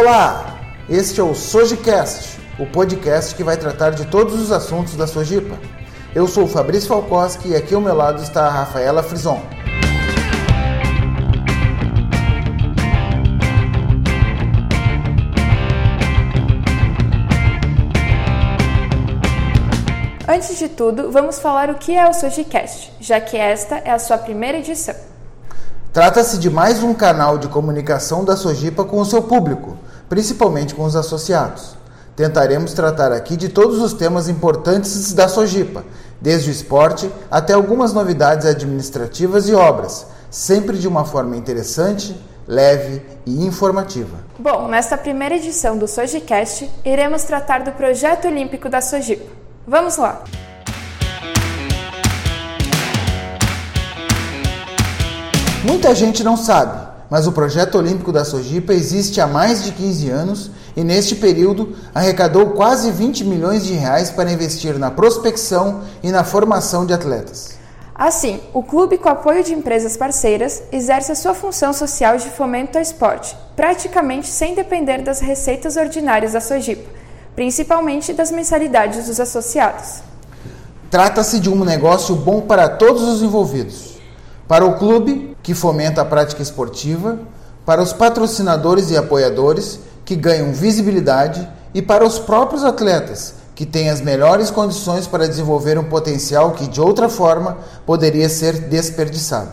Olá, este é o Sojicast, o podcast que vai tratar de todos os assuntos da Sojipa. Eu sou o Fabrício Falcoski e aqui ao meu lado está a Rafaela Frison. Antes de tudo, vamos falar o que é o Sojicast, já que esta é a sua primeira edição. Trata-se de mais um canal de comunicação da Sojipa com o seu público, principalmente com os associados. Tentaremos tratar aqui de todos os temas importantes da Sojipa, desde o esporte até algumas novidades administrativas e obras, sempre de uma forma interessante, leve e informativa. Bom, nesta primeira edição do Sojicast, iremos tratar do projeto olímpico da Sojipa. Vamos lá! Muita gente não sabe, mas o projeto olímpico da Sojipa existe há mais de 15 anos e neste período arrecadou quase 20 milhões de reais para investir na prospecção e na formação de atletas. Assim, o clube, com apoio de empresas parceiras, exerce a sua função social de fomento ao esporte, praticamente sem depender das receitas ordinárias da Sojipa, principalmente das mensalidades dos associados. Trata-se de um negócio bom para todos os envolvidos. Para o clube, que fomenta a prática esportiva, para os patrocinadores e apoiadores, que ganham visibilidade, e para os próprios atletas, que têm as melhores condições para desenvolver um potencial que, de outra forma, poderia ser desperdiçado.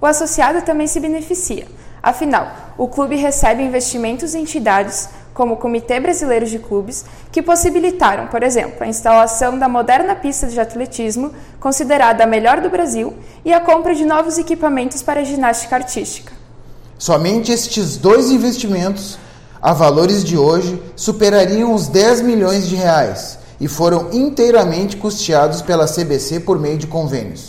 O associado também se beneficia. Afinal, o clube recebe investimentos em entidades como o Comitê Brasileiro de Clubes, que possibilitaram, por exemplo, a instalação da moderna pista de atletismo, considerada a melhor do Brasil, e a compra de novos equipamentos para ginástica artística. Somente estes dois investimentos, a valores de hoje, superariam os 10 milhões de reais e foram inteiramente custeados pela CBC por meio de convênios.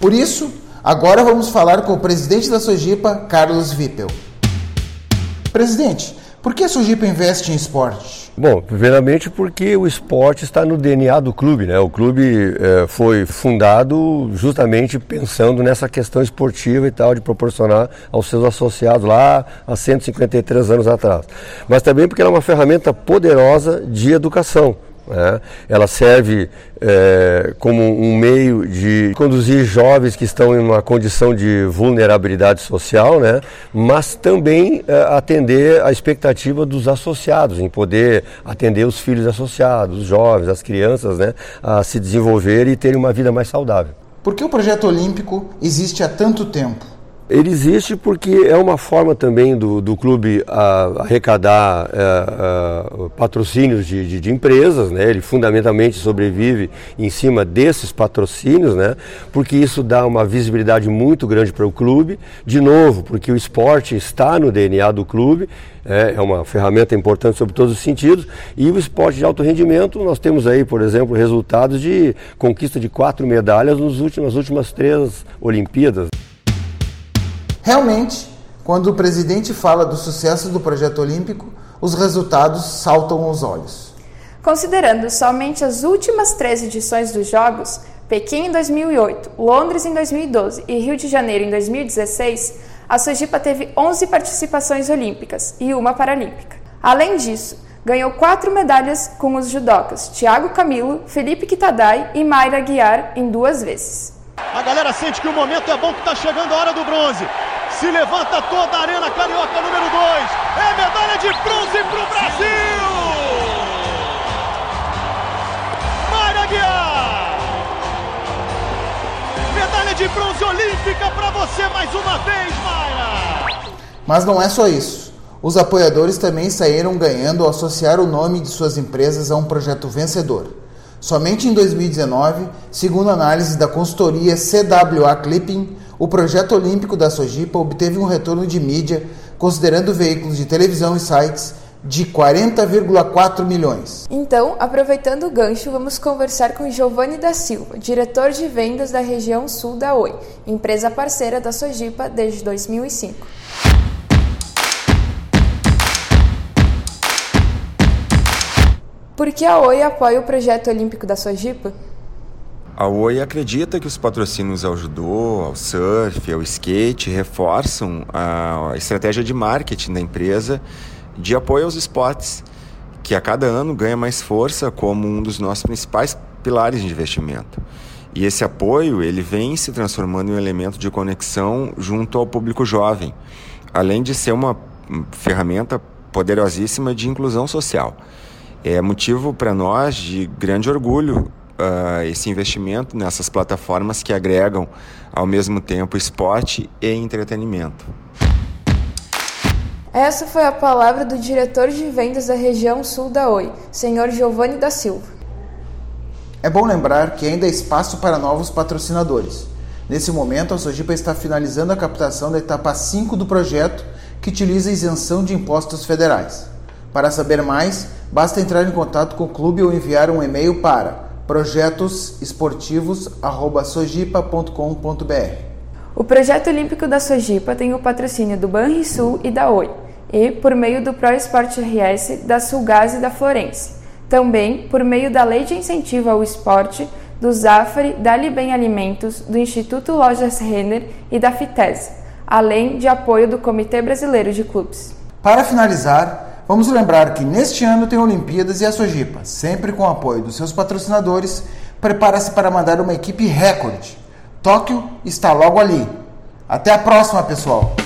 Por isso, Agora vamos falar com o presidente da Sojipa, Carlos Vippel. Presidente, por que a Sojipa investe em esporte? Bom, primeiramente porque o esporte está no DNA do clube, né? O clube é, foi fundado justamente pensando nessa questão esportiva e tal, de proporcionar aos seus associados lá há 153 anos atrás. Mas também porque ela é uma ferramenta poderosa de educação. Né? Ela serve é, como um meio de conduzir jovens que estão em uma condição de vulnerabilidade social, né? mas também é, atender a expectativa dos associados, em poder atender os filhos associados, os jovens, as crianças, né? a se desenvolver e terem uma vida mais saudável. Por que o projeto olímpico existe há tanto tempo? Ele existe porque é uma forma também do, do clube a, arrecadar a, é, a, patrocínios de, de, de, empresas, né? ele fundamentalmente sobrevive em cima desses patrocínios, né? porque isso dá uma visibilidade muito grande para o clube. De novo, porque o esporte está no DNA do clube, é, é uma ferramenta importante sobre todos os sentidos. E o esporte de alto rendimento, nós temos aí, por exemplo, resultados de conquista de quatro medalhas nos últimos, nas últimas três Olimpíadas. Realmente, quando o presidente fala do sucesso do projeto olímpico, os resultados saltam aos olhos. Considerando somente as últimas três edições dos Jogos, Pequim em 2008, Londres em 2012 e Rio de Janeiro em 2016, a Sojipa teve 11 participações olímpicas e uma paralímpica. Além disso, ganhou quatro medalhas com os judocas Thiago Camilo, Felipe Kitadai e Mayra Guiar em duas vezes. A galera sente que o momento é bom, que está chegando a hora do bronze. Se levanta toda a Arena Carioca número 2. É medalha de bronze para o Brasil! Mayra Guiar! Medalha de bronze olímpica para você mais uma vez, Mayra! Mas não é só isso. Os apoiadores também saíram ganhando ao associar o nome de suas empresas a um projeto vencedor. Somente em 2019, segundo análise da consultoria CWA Clipping, o projeto olímpico da Sojipa obteve um retorno de mídia, considerando veículos de televisão e sites, de 40,4 milhões. Então, aproveitando o gancho, vamos conversar com Giovanni da Silva, diretor de vendas da região sul da Oi, empresa parceira da Sojipa desde 2005. Por que a Oi apoia o projeto olímpico da Sojipa? A Oi acredita que os patrocínios ao judô, ao surf, ao skate reforçam a estratégia de marketing da empresa de apoio aos esportes, que a cada ano ganha mais força como um dos nossos principais pilares de investimento. E esse apoio ele vem se transformando em um elemento de conexão junto ao público jovem, além de ser uma ferramenta poderosíssima de inclusão social. É motivo para nós de grande orgulho uh, esse investimento nessas plataformas que agregam ao mesmo tempo esporte e entretenimento. Essa foi a palavra do diretor de vendas da região sul da Oi, senhor Giovanni da Silva. É bom lembrar que ainda há espaço para novos patrocinadores. Nesse momento, a Sojipa está finalizando a captação da etapa 5 do projeto, que utiliza isenção de impostos federais. Para saber mais, basta entrar em contato com o clube ou enviar um e-mail para projetosesportivos@sojipa.com.br. O projeto olímpico da Sojipa tem o patrocínio do Banrisul e da Oi, e por meio do Pro Esporte RS, da Sulgás e da Florense. Também por meio da Lei de Incentivo ao Esporte, do Zafari, da Libem Alimentos, do Instituto Lojas Renner e da FITES, além de apoio do Comitê Brasileiro de Clubes. Para finalizar, Vamos lembrar que neste ano tem Olimpíadas e a Sojipa, sempre com o apoio dos seus patrocinadores, prepara-se para mandar uma equipe recorde. Tóquio está logo ali. Até a próxima, pessoal!